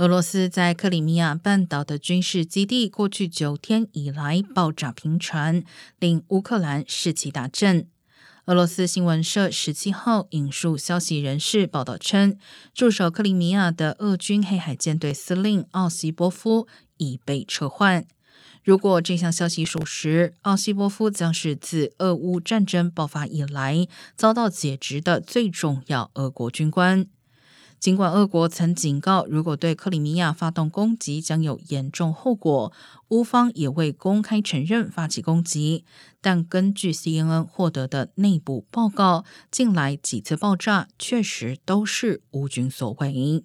俄罗斯在克里米亚半岛的军事基地过去九天以来爆炸频传，令乌克兰士气大振。俄罗斯新闻社十七号引述消息人士报道称，驻守克里米亚的俄军黑海舰队司令奥西波夫已被撤换。如果这项消息属实，奥西波夫将是自俄乌战争爆发以来遭到解职的最重要俄国军官。尽管俄国曾警告，如果对克里米亚发动攻击将有严重后果，乌方也未公开承认发起攻击。但根据 CNN 获得的内部报告，近来几次爆炸确实都是乌军所为。